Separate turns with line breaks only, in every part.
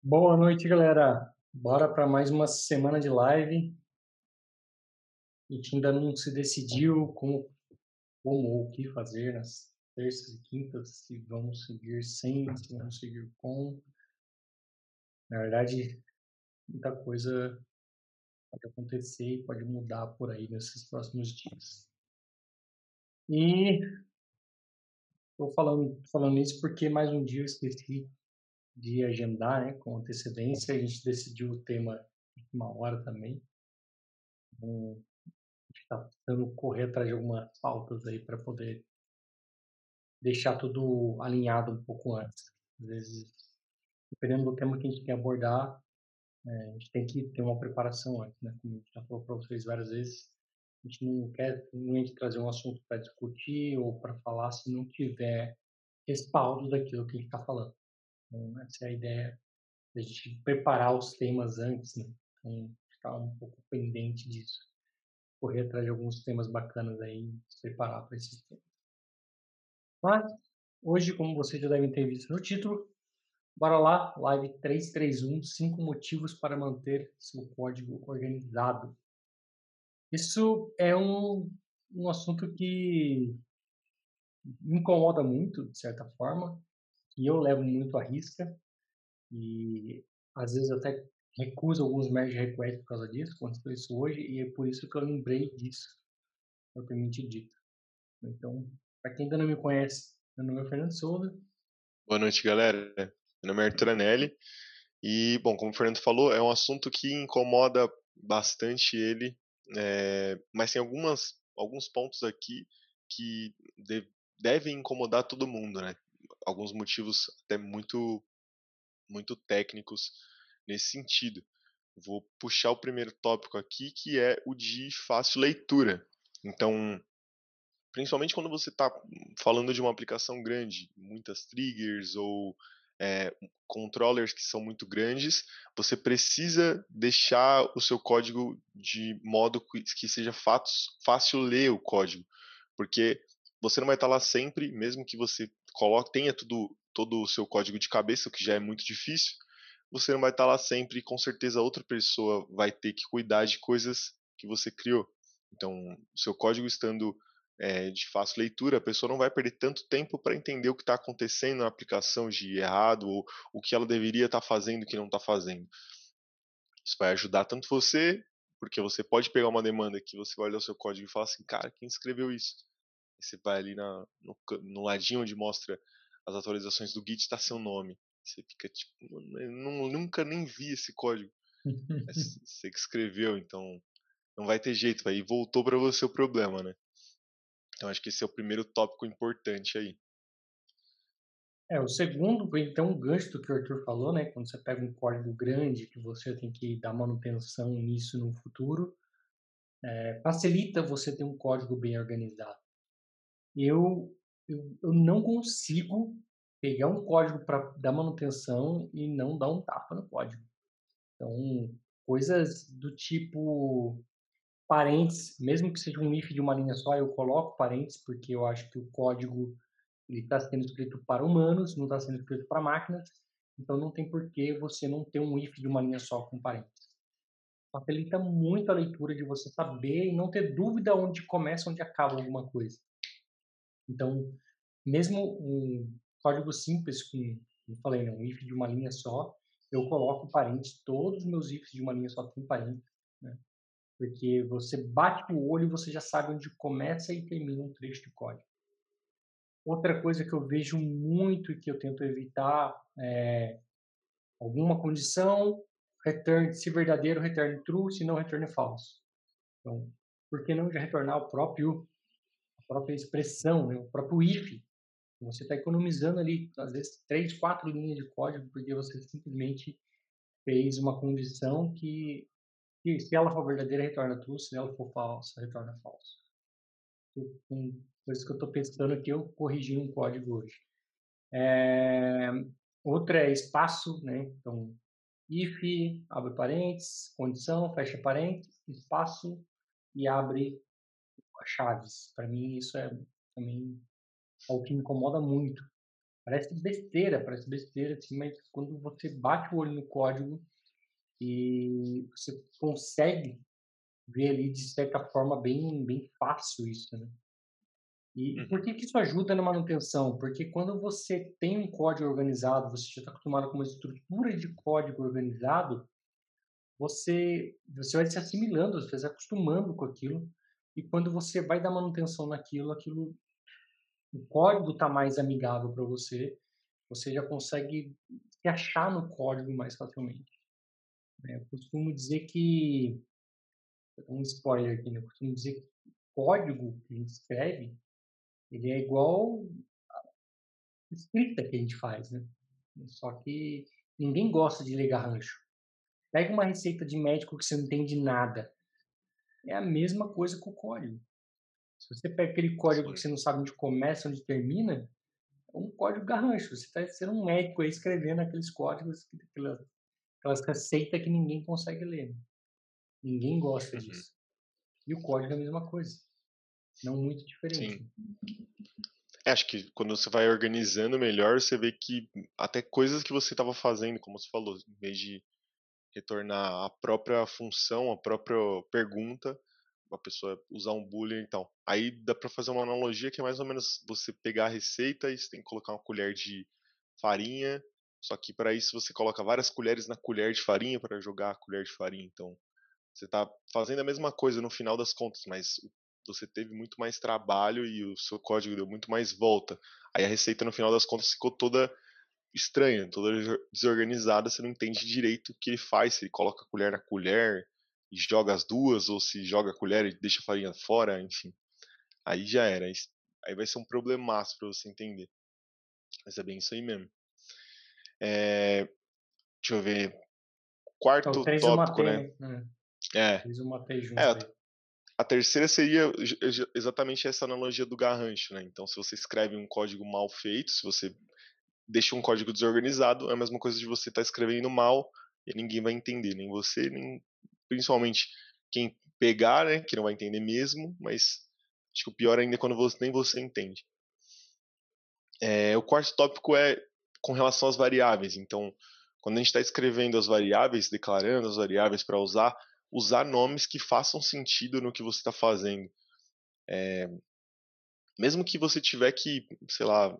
Boa noite, galera. Bora para mais uma semana de live. A gente ainda não se decidiu como, como ou o que fazer nas terças e quintas, se vamos seguir sem, se vamos seguir com. Na verdade, muita coisa pode acontecer e pode mudar por aí nesses próximos dias. E estou falando, falando isso porque mais um dia eu esqueci de agendar né, com antecedência. A gente decidiu o tema uma hora também. Então, está tentando correr atrás de algumas pautas aí para poder deixar tudo alinhado um pouco antes. Às vezes, dependendo do tema que a gente quer abordar, é, a gente tem que ter uma preparação antes, né? Como a gente já falou para vocês várias vezes, a gente não quer simplesmente trazer um assunto para discutir ou para falar se não tiver respaldo daquilo que a gente está falando. Então, essa é a ideia, a gente preparar os temas antes, né? Então, ficar um pouco pendente disso. Correr atrás de alguns temas bacanas aí, se preparar para esses temas. Mas, hoje, como vocês já devem ter visto no título, bora lá, live 331, 5 motivos para manter seu código organizado. Isso é um, um assunto que me incomoda muito, de certa forma, e eu levo muito à risca e às vezes até recuso alguns merge requests por causa disso, aconteceu isso hoje e é por isso que eu lembrei disso, propriamente dito. Então, para quem ainda não me conhece, meu nome é Fernando Souza.
Boa noite, galera. Meu nome é Arthur Anelli e, bom, como o Fernando falou, é um assunto que incomoda bastante ele, é, mas tem algumas, alguns pontos aqui que de, devem incomodar todo mundo, né? Alguns motivos até muito, muito técnicos nesse sentido. Vou puxar o primeiro tópico aqui, que é o de fácil leitura. Então, principalmente quando você está falando de uma aplicação grande, muitas triggers ou é, controllers que são muito grandes, você precisa deixar o seu código de modo que seja fácil ler o código, porque você não vai estar lá sempre, mesmo que você coloque, tenha tudo, todo o seu código de cabeça, o que já é muito difícil, você não vai estar lá sempre e com certeza outra pessoa vai ter que cuidar de coisas que você criou. Então, o seu código estando é, de fácil leitura, a pessoa não vai perder tanto tempo para entender o que está acontecendo na aplicação de errado ou o que ela deveria estar tá fazendo que não está fazendo. Isso vai ajudar tanto você, porque você pode pegar uma demanda que você vai olhar o seu código e falar assim, cara, quem escreveu isso? Você vai ali na, no, no ladinho onde mostra as atualizações do Git, está seu nome. Você fica tipo, não, nunca nem vi esse código. É você que escreveu, então não vai ter jeito, aí voltou para você o problema, né? Então acho que esse é o primeiro tópico importante aí.
É, o segundo, então, o gancho do que o Arthur falou, né? Quando você pega um código grande que você tem que dar manutenção nisso no futuro, é, facilita você ter um código bem organizado eu, eu, eu não consigo pegar um código para dar manutenção e não dar um tapa no código. Então, coisas do tipo parênteses, mesmo que seja um if de uma linha só, eu coloco parênteses porque eu acho que o código ele está sendo escrito para humanos, não está sendo escrito para máquinas, então não tem por que você não ter um if de uma linha só com parênteses. Facilita muito a leitura de você saber e não ter dúvida onde começa, onde acaba alguma coisa. Então, mesmo um código simples com, como falei, né, um if de uma linha só, eu coloco parênteses, todos os meus ifs de uma linha só tem parênteses, né? Porque você bate o olho e você já sabe onde começa e termina um trecho de código. Outra coisa que eu vejo muito e que eu tento evitar é alguma condição, return se verdadeiro, return true, se não return false. Então, por que não já retornar o próprio própria expressão, né? o próprio if. Você está economizando ali, às vezes, três, quatro linhas de código, porque você simplesmente fez uma condição que, que se ela for verdadeira, retorna true, se ela for falsa, retorna falso. Com coisas que eu estou pensando aqui, eu corrigi um código hoje. É, outra é espaço, né? Então, if, abre parênteses, condição, fecha parênteses, espaço e abre chaves. Para mim, isso é também algo que me incomoda muito. Parece besteira, parece besteira, assim, mas quando você bate o olho no código e você consegue ver ali de certa forma bem, bem fácil isso, né? E
Uhum.
por que, que isso ajuda na manutenção? Porque quando você tem um código organizado, você já está acostumado com uma estrutura de código organizado, você, você vai se assimilando, você vai se acostumando com aquilo, e quando você vai dar manutenção naquilo, aquilo, o código está mais amigável para você, você já consegue se achar no código mais facilmente. É, eu costumo dizer que, um spoiler aqui, né? eu costumo dizer que o código que a gente escreve, ele é igual a escrita que a gente faz, né? Só que ninguém gosta de ler garrancho. Pega uma receita de médico que você não entende nada. É a mesma coisa com o código. Se você pega aquele código
Sim.
que você não sabe onde começa, onde termina, é um código garrancho. Você está sendo um médico aí escrevendo aqueles códigos, aquelas, aquelas receitas que ninguém consegue ler. Ninguém gosta
Uhum.
disso. E o código é a mesma coisa. Não muito diferente.
Sim. É, acho que quando você vai organizando melhor, você vê que até coisas que você estava fazendo, como você falou, em vez de retornar a própria função, a própria pergunta, a pessoa usar um boolean e tal. Aí dá para fazer uma analogia que é mais ou menos você pegar a receita e você tem que colocar uma colher de farinha, só que para isso você coloca várias colheres na colher de farinha para jogar a colher de farinha. Então, você está fazendo a mesma coisa no final das contas, mas você teve muito mais trabalho e o seu código deu muito mais volta. Aí a receita no final das contas ficou toda estranha, toda desorganizada, você não entende direito o que ele faz, se ele coloca a colher na colher e joga as duas, ou se joga a colher e deixa a farinha fora, enfim. Aí já era. Aí vai ser um problemaço para você entender. Mas é bem isso aí mesmo. É... Deixa eu ver. Quarto
Então,
tópico, né?
né?
É.
Três eu matei junto
É. A terceira seria exatamente essa analogia do garrancho, né? Então, se você escreve um código mal feito, se você deixa um código desorganizado, é a mesma coisa de você estar tá escrevendo mal e ninguém vai entender, nem você, nem principalmente quem pegar, né, que não vai entender mesmo, mas acho que o pior ainda é quando você, nem você entende. É, o quarto tópico é com relação às variáveis. Então, quando a gente está escrevendo as variáveis, declarando as variáveis para usar, usar nomes que façam sentido no que você está fazendo. É, mesmo que você tiver que, sei lá,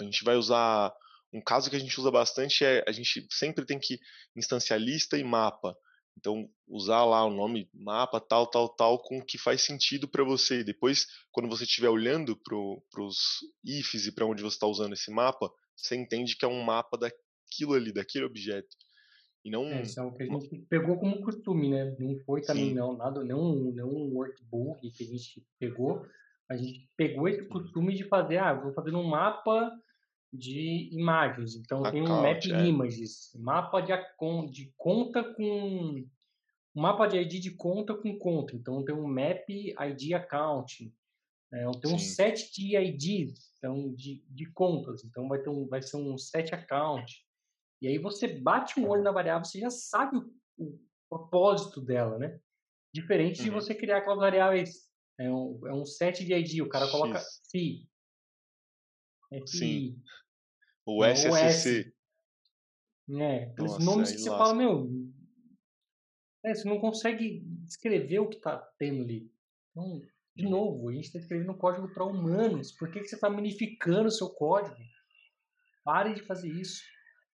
a gente vai usar um caso que a gente usa bastante é a gente sempre tem que instanciar lista e mapa. Então, usar lá o nome mapa, tal, tal, tal, com o que faz sentido para você. Depois, quando você estiver olhando para os ifs e para onde você está usando esse mapa, você entende que é um mapa daquilo ali, daquele objeto. E não...
É, isso é o que a gente pegou como costume, né? Não foi também,
Sim.
não, nada, não, não um workbook que a gente pegou. A gente pegou esse costume de fazer, ah, vou fazer um mapa de imagens. Então, tem um map
é.
images, mapa de, de conta com... Um mapa de ID de conta com conta. Então, tem um map ID account. É, tem um
Sim.
set de IDs, então, de, de contas. Então, vai, ter um, vai ser um set account. E aí você bate um olho na variável, você já sabe o, o propósito dela, né? Diferente de
Uhum.
você criar aquelas variáveis. É um, é um set de ID, o cara coloca
X.
FI. FI.
O
Não, o
SSC.
né? Aqueles
Nossa,
nomes que você
lasca.
fala, meu. É, você não consegue descrever o que está tendo ali. Então, de
Uhum.
novo, a gente está escrevendo código para humanos. Por que, que você está minificando o seu código? Pare de fazer isso.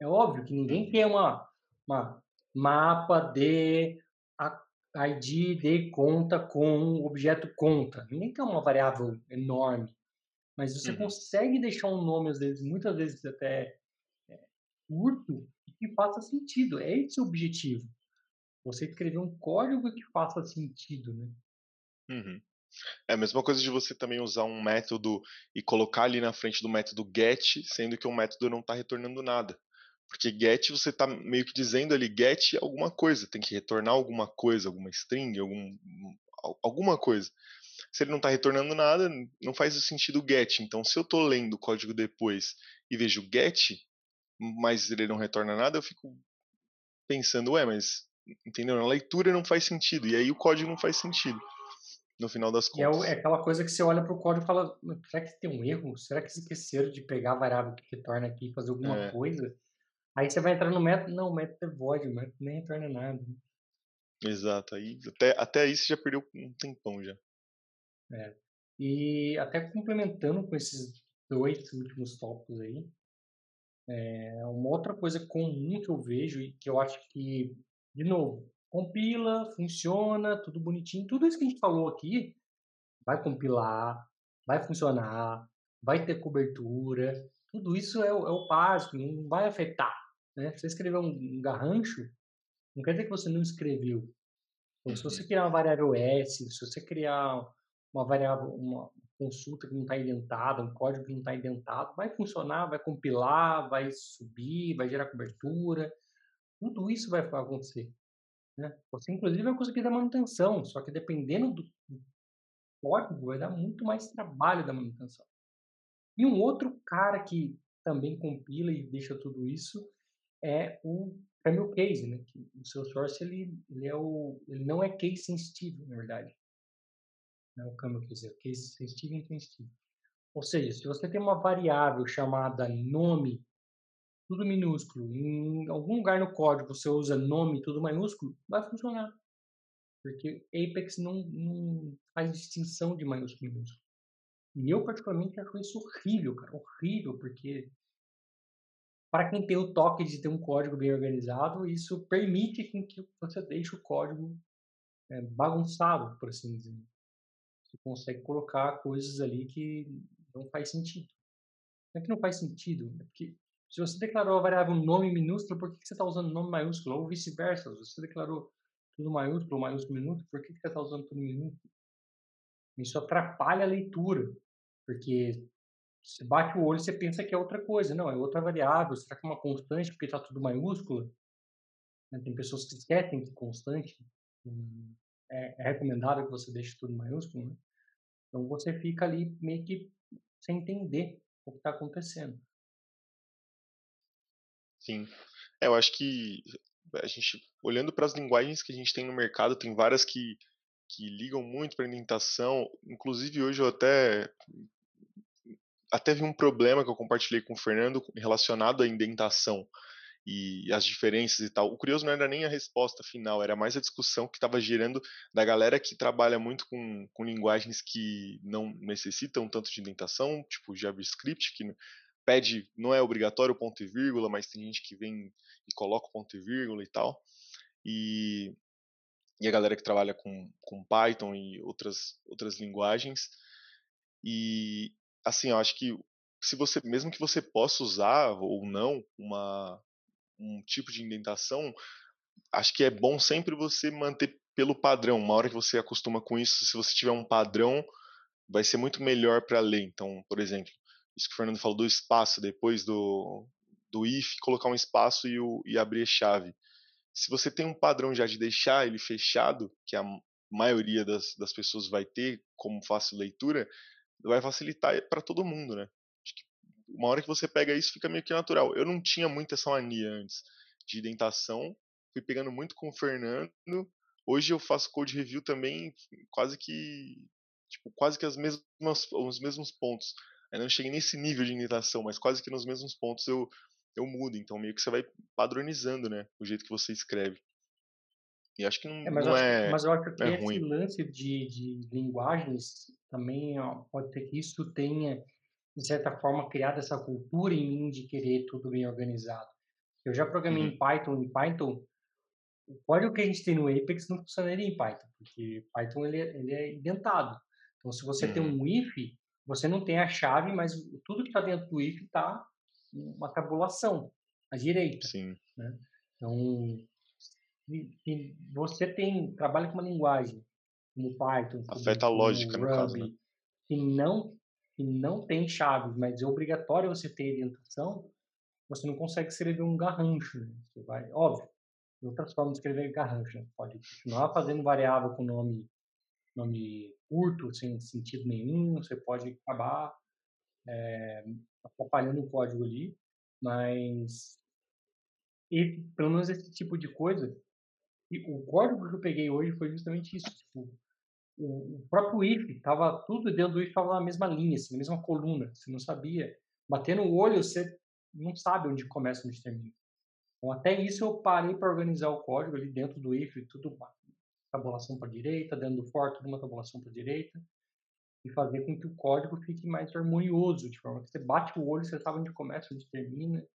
É óbvio que ninguém
Uhum.
quer uma, uma mapa de a- ID de conta com objeto conta. Ninguém quer uma variável enorme. Mas você
Uhum.
consegue deixar um nome, às vezes, muitas vezes até é, curto, e que faça sentido. É esse o objetivo. Você escrever um código que faça sentido, né?
Uhum. É a mesma coisa de você também usar um método e colocar ali na frente do método get, sendo que o método não está retornando nada. Porque get você está meio que dizendo ali get alguma coisa, tem que retornar alguma coisa, alguma string, algum, al- alguma coisa. Se ele não está retornando nada, não faz sentido o get. Então, se eu estou lendo o código depois e vejo get, mas ele não retorna nada, eu fico pensando, ué, mas entendeu? Na leitura não faz sentido, e aí o código não faz sentido. no final das
é,
contas.
é aquela coisa que você olha para o código e fala, "Mas será que tem um erro? Será que esqueceram de pegar a variável que retorna aqui e fazer alguma
É.
coisa? Aí você vai entrar no método, não, o método é void, o método nem retorna nada.
Exato. Aí até, até aí você já perdeu um tempão já.
E até complementando com esses dois últimos tópicos aí, é uma outra coisa comum que eu vejo e que eu acho que, de novo, compila, funciona, tudo bonitinho, tudo isso que a gente falou aqui vai compilar, vai funcionar, vai ter cobertura, tudo isso é o, é o básico, não vai afetar. Né? Se você escrever um, um garrancho, não quer dizer que você não escreveu. Então, se você criar uma variável S, se você criar uma variável, uma consulta que não está indentada, um código que não está indentado, vai funcionar, vai compilar, vai subir, vai gerar cobertura, tudo isso vai acontecer. Né? Você, inclusive, vai conseguir dar manutenção, só que dependendo do do código, vai dar muito mais trabalho da manutenção. E um outro cara que também compila e deixa tudo isso é o Camel Case, né? Que o seu source ele, ele, é o, ele não é case sensitivo, na verdade. Não é o Camel Case, é o case sensitivo e insensitivo. Ou seja, se você tem uma variável chamada nome, tudo minúsculo, em algum lugar no código você usa nome, tudo maiúsculo, vai funcionar. Porque Apex não, não faz distinção de maiúsculo e minúsculo. E eu, particularmente, acho isso horrível, cara. Horrível, porque para quem tem o toque de ter um código bem organizado, isso permite que você deixe o código é, bagunçado, por assim dizer. Você consegue colocar coisas ali que não faz sentido. Não é que não faz sentido, é porque se você declarou a variável nome minúsculo, por que que você está usando nome maiúsculo? Ou vice-versa, se você declarou tudo maiúsculo, maiúsculo, minúsculo, por que que você está usando tudo minúsculo? Isso atrapalha a leitura, porque você bate o olho e você pensa que é outra coisa. Não, é outra variável. Será que é uma constante porque está tudo maiúsculo? Né, Tem pessoas que esquecem que constante hum, é, é recomendável que você deixe tudo maiúsculo. Né? Então você fica ali meio que sem entender o que está acontecendo.
Sim. É, eu acho que a gente, olhando para as linguagens que a gente tem no mercado, tem várias que, que ligam muito para indentação. Inclusive, hoje eu até, até vi um problema que eu compartilhei com o Fernando relacionado à indentação e as diferenças e tal. O curioso não era nem a resposta final, era mais a discussão que estava gerando da galera que trabalha muito com, com linguagens que não necessitam tanto de indentação, tipo JavaScript, que pede, não é obrigatório ponto e vírgula, mas tem gente que vem e coloca o ponto e vírgula e tal. E, e a galera que trabalha com, com Python e outras, outras linguagens. E, assim, eu acho que se você, mesmo que você possa usar ou não uma, um tipo de indentação, acho que é bom sempre você manter pelo padrão. Uma hora que você acostuma com isso, se você tiver um padrão, vai ser muito melhor para ler. Então, por exemplo, isso que o Fernando falou do espaço, depois do, do if, colocar um espaço e, o, e abrir a chave. Se você tem um padrão já de deixar ele fechado, que a maioria das, das pessoas vai ter como fácil leitura, vai facilitar para todo mundo, né? Acho que uma hora que você pega isso, fica meio que natural. Eu não tinha muito essa mania antes de indentação, fui pegando muito com o Fernando. Hoje eu faço code review também, quase que tipo, quase que as mesmas os mesmos pontos. Ainda não cheguei nesse nível de indentação, mas quase que nos mesmos pontos eu eu mudo, então meio que você vai padronizando, né, o jeito que você escreve. E acho que não
É, mas,
não
eu acho,
é
mas eu acho que
é
esse
ruim.
lance de, de linguagens também ó, pode ter que isso tenha, de certa forma, criado essa cultura em mim de querer tudo bem organizado. Eu já programei
Uhum.
em Python, em Python, o código que a gente tem no Apex não funcionaria em Python, porque Python ele, é- ele é indentado. Então, se você tem
Uhum.
um if, você não tem a chave, mas tudo que está dentro do if está uma tabulação à direita.
Sim.
Então, se, se você tem trabalha com uma linguagem como Python, como,
Afeta a
como
lógica, no caso,
Ruby,
né?
que não que não tem chaves, mas é obrigatório você ter orientação, você não consegue escrever um garrancho. Né? Você vai, óbvio, tem outras formas de escrever garrancho. Né? Pode continuar fazendo variável com nome nome curto, sem sentido nenhum. Você pode acabar é, atrapalhando o código ali, mas e, pelo menos esse tipo de coisa. E o código que eu peguei hoje foi justamente isso. Tipo, o, próprio if estava tudo dentro do if estava na mesma linha, assim, na mesma coluna. Você não sabia. Batendo o olho, você não sabe onde começa e onde termina. Então, até isso eu parei para organizar o código ali dentro do if, tudo tabulação para direita, dentro do for, tudo uma tabulação para direita, e fazer com que o código fique mais harmonioso, de forma que você bate o olho, você sabe onde começa, onde termina,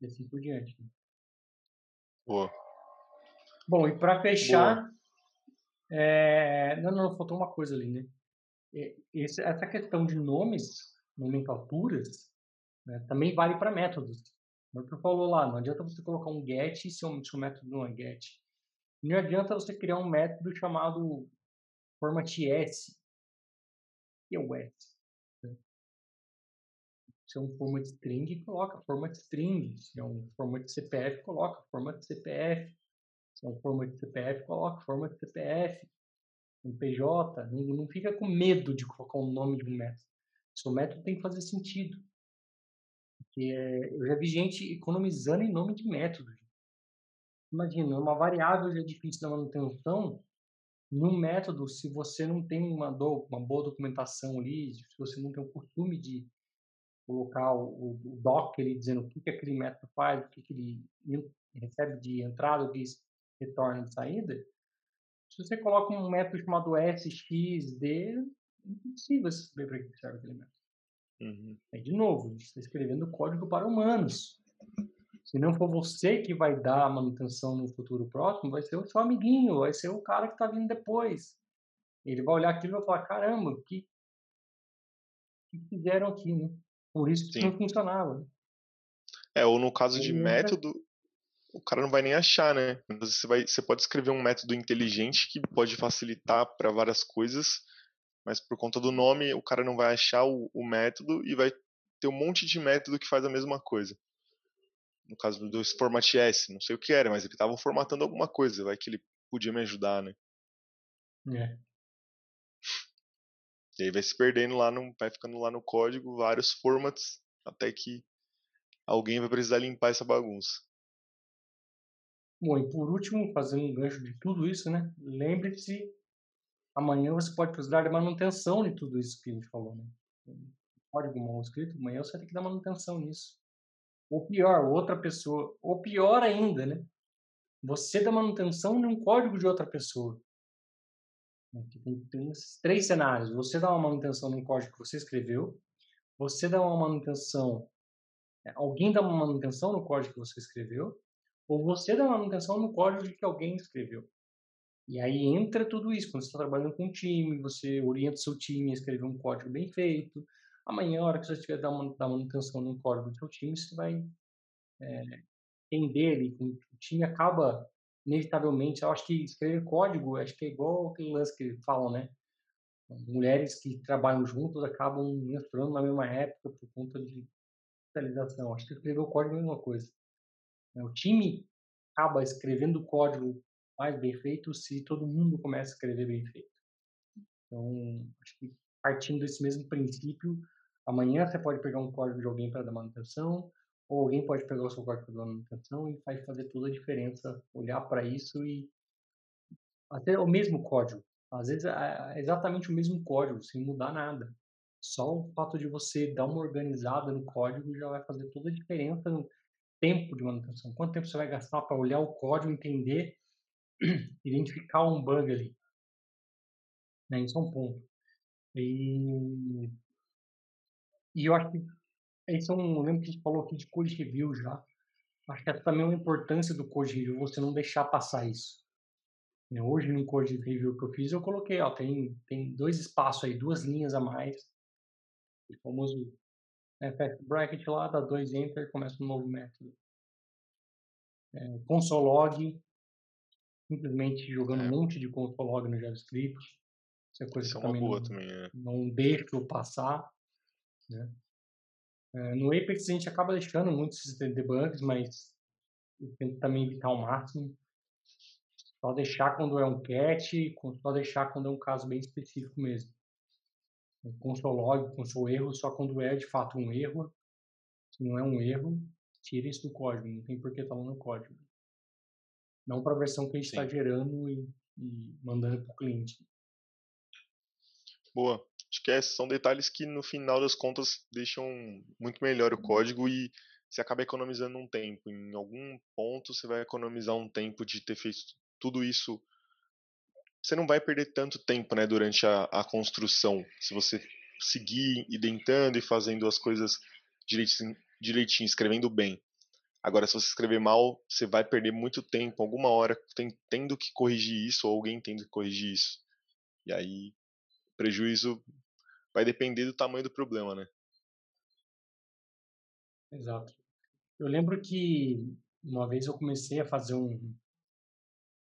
e assim por diante. Né?
Boa.
Bom, e para fechar, é... não, não, faltou uma coisa ali, né? Esse, essa questão de nomes, nomenclaturas, né, também vale para métodos. Como tu falou lá, não adianta você colocar um get se o seu método não é get. Não adianta você criar um método chamado format S. que é o S? Se é um format string, coloca format string. Se é um format CPF, coloca format CPF. É um format CPF, coloca format CPF. Um PJ, não, não fica com medo de colocar o nome de um método. Seu método tem que fazer sentido. Porque eu já vi gente economizando em nome de método. Imagina, uma variável já é difícil da manutenção, num método, se você não tem uma, do, uma boa documentação ali, se você não tem o costume de colocar o, o doc ali dizendo o que, que aquele método faz, o que, que ele recebe de entrada, o que retorna de saída, se você coloca um método chamado SXD, é impossível saber para que serve aquele método. Uhum. É de novo, a gente está escrevendo código para humanos. Se não for você que vai dar a manutenção no futuro próximo, vai ser o seu amiguinho, vai ser o cara que está vindo depois. Ele vai olhar aquilo e vai falar: caramba, o que, que fizeram aqui, né? Por isso que Sim. não funcionava.
É, ou no caso de método, o cara não vai nem achar, né? Você, vai, você pode escrever um método inteligente que pode facilitar para várias coisas, mas por conta do nome, o cara não vai achar o, o método e vai ter um monte de método que faz a mesma coisa no caso do Format S, não sei o que era, mas ele estava formatando alguma coisa, vai que ele podia me ajudar, né?
É.
E aí vai se perdendo lá, no, vai ficando lá no código vários formats, até que alguém vai precisar limpar essa bagunça.
Bom, e por último, fazendo um gancho de tudo isso, né? Lembre-se, amanhã você pode precisar de manutenção de tudo isso que a gente falou, né? Código mal escrito, amanhã você vai ter que dar manutenção nisso. Ou pior, outra pessoa. Ou pior ainda, né? Você dá manutenção num código de outra pessoa. Tem, tem esses três cenários. Você dá uma manutenção num código que você escreveu. Você dá uma manutenção. É, alguém dá uma manutenção no código que você escreveu. Ou você dá manutenção no código que alguém escreveu. E aí entra tudo isso. Quando você está trabalhando com um time, você orienta seu time a escrever um código bem feito Amanhã, a hora que você estiver dando manutenção no código do seu time, você vai é, entender ali, o time acaba inevitavelmente, eu acho que escrever código, acho que é igual aquele lance que falam, né? Mulheres que trabalham juntas acabam menstruando na mesma época por conta de especialização. Acho que escrever o código é a mesma coisa. Né? O time acaba escrevendo o código mais bem feito se todo mundo começa a escrever bem feito. Então, acho que partindo desse mesmo princípio, amanhã você pode pegar um código de alguém para dar manutenção, ou alguém pode pegar o seu código para dar manutenção e faz fazer toda a diferença, olhar para isso e até o mesmo código. Às vezes é exatamente o mesmo código, sem mudar nada. Só o fato de você dar uma organizada no código já vai fazer toda a diferença tempo de manutenção. Quanto tempo você vai gastar para olhar o código, entender, identificar um bug ali? Né? Isso é um ponto. E, e eu acho que esse é um. Eu lembro que a gente falou aqui de code review já. Acho que essa também é uma importância do code review, você não deixar passar isso. Né, hoje, no code review que eu fiz, eu coloquei, ó, tem, tem dois espaços aí, duas linhas a mais. O famoso né, fact bracket lá, dá dois enter, começa um novo método. É, console log, simplesmente jogando é. um monte de console log no JavaScript.
Isso é coisa Isso que é também, não, também é.
não deixo passar. Né? É, no Apex a gente acaba deixando muitos debugs, mas eu tento também evitar ao máximo. Só deixar quando é um catch, só deixar quando é um caso bem específico mesmo. Com seu log, com seu erro, só quando é de fato um erro. Se não é um erro, tira isso do código, não tem por que estar lá no código. Não para a versão que a gente está gerando e, e mandando para o cliente.
Boa. Acho que esses são detalhes que no final das contas deixam muito melhor o código e você acaba economizando um tempo. Em algum ponto você vai economizar um tempo de ter feito tudo isso. Você não vai perder tanto tempo né, durante a, a construção. Se você seguir identando e fazendo as coisas direitinho, direitinho, escrevendo bem. Agora, se você escrever mal, você vai perder muito tempo, alguma hora, tendo que corrigir isso, ou alguém tendo que corrigir isso. E aí, o prejuízo vai depender do tamanho do problema, né?
Exato. Eu lembro que uma vez eu comecei a fazer um.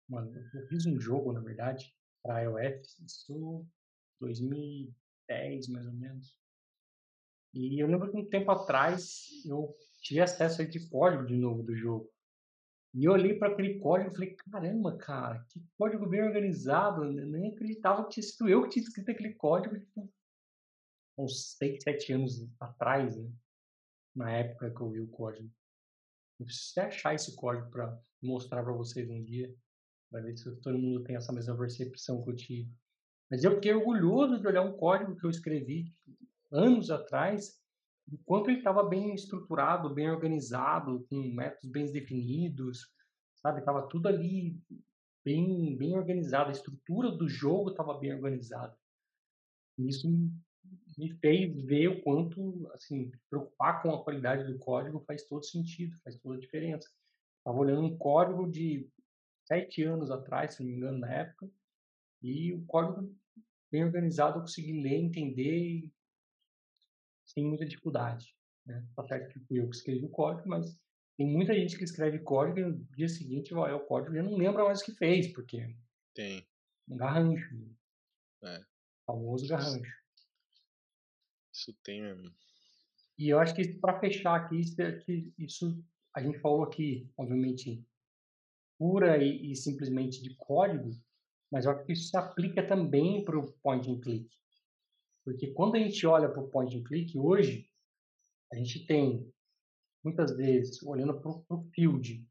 Uma, eu fiz um jogo, na verdade, para iOS, isso 2010 mais ou menos. E eu lembro que um tempo atrás eu tive acesso a esse código de novo do jogo. E eu olhei para aquele código e falei, caramba, cara, que código bem organizado. Eu nem acreditava que tinha sido eu que tinha escrito aquele código tipo, uns 6, 7 anos atrás, né? na época que eu vi o código. Eu preciso achar esse código para mostrar para vocês um dia, para ver se todo mundo tem essa mesma percepção que eu tive. Mas eu fiquei orgulhoso de olhar um código que eu escrevi anos atrás, enquanto ele estava bem estruturado, bem organizado, com métodos bem definidos, sabe? Tava tudo ali bem, bem organizado, a estrutura do jogo estava bem organizada. Isso me fez ver o quanto, assim, preocupar com a qualidade do código faz todo sentido, faz toda a diferença. Estava olhando um código de sete anos atrás, se não me engano, na época, e o código bem organizado eu consegui ler, entender sem muita dificuldade. Né? Tá certo que fui eu que escrevi o código, mas tem muita gente que escreve código e no dia seguinte vai o código e não lembra mais o que fez, porque
tem
um garrancho.
Né? É.
Famoso garrancho.
Isso tem mesmo.
E eu acho que para fechar aqui, que isso a gente falou aqui, obviamente, pura e, e, simplesmente de código, mas eu acho que isso se aplica também para o point and click. Porque quando a gente olha para o point and click hoje, a gente tem, muitas vezes, olhando para o field,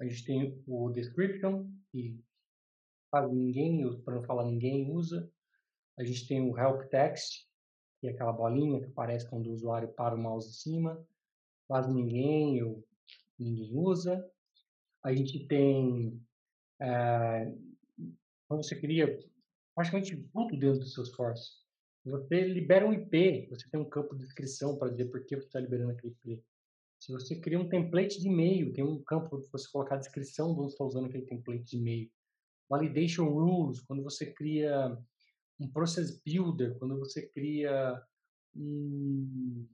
a gente tem o description, que quase ninguém, para não falar ninguém, usa. A gente tem o help text, que é aquela bolinha que aparece quando o usuário para o mouse em cima. Quase ninguém ou ninguém usa. A gente tem, é, quando você cria praticamente tudo dentro do Salesforce. Você libera um IP, você tem um campo de descrição para dizer por que você está liberando aquele IP. Se você cria um template de e-mail, tem um campo para você colocar a descrição de onde está usando aquele template de e-mail. Validation rules, quando você cria um process builder, quando você cria um,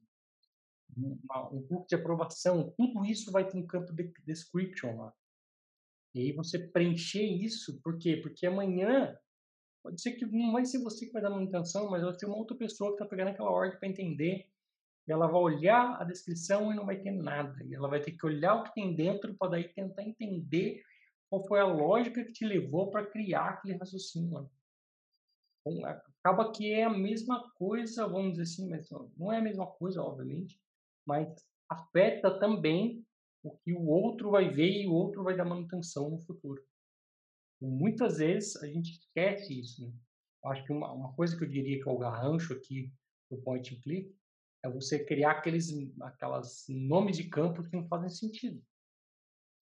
um book de aprovação, tudo isso vai ter um campo de description lá. E aí você preencher isso, por quê? Porque amanhã pode ser que não vai ser você que vai dar manutenção, mas vai ser uma outra pessoa que está pegando aquela ordem para entender. E ela vai olhar a descrição e não vai ter nada. E ela vai ter que olhar o que tem dentro para daí tentar entender qual foi a lógica que te levou para criar aquele raciocínio. Então, acaba que é a mesma coisa, vamos dizer assim, mas não é a mesma coisa, obviamente, mas afeta também o que o outro vai ver e o outro vai dar manutenção no futuro. muitas vezes a gente esquece isso. Né? Acho que uma, uma, coisa que eu diria que é o garrancho aqui do point and click é você criar aqueles aquelas nomes de campo que não fazem sentido.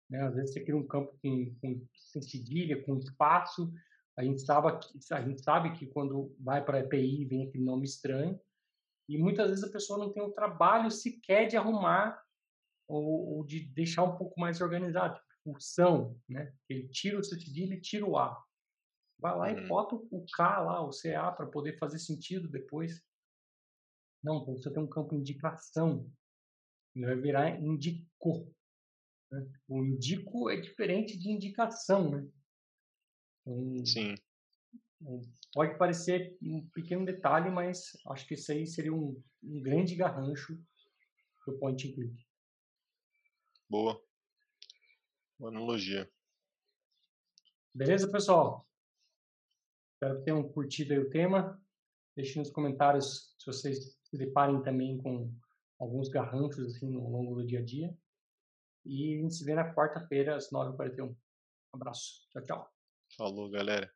Né? Às vezes você cria um campo com, com cedilha, com espaço, a gente sabe que, a gente sabe que quando vai para a EPI vem aquele nome estranho e muitas vezes a pessoa não tem o trabalho sequer de arrumar ou, ou de deixar um pouco mais organizado. Tipo, função, né? Ele tira o cedilha e tira o A. Vai lá uhum. e bota o K lá, o CA, para poder fazer sentido depois. Não, você tem um campo indicação. Ele vai virar indicou. Né? O indico é diferente de indicação, né?
Um, Sim.
Um, pode parecer um pequeno detalhe, mas acho que isso aí seria um, um grande garrancho do point and click.
Boa. Boa analogia.
Beleza, pessoal? Espero que tenham curtido o tema. Deixem nos comentários se vocês se deparem também com alguns garranchos assim no longo do dia a dia. E a gente se vê na quarta-feira às 9h41. Um abraço. Tchau, tchau.
Falou, galera.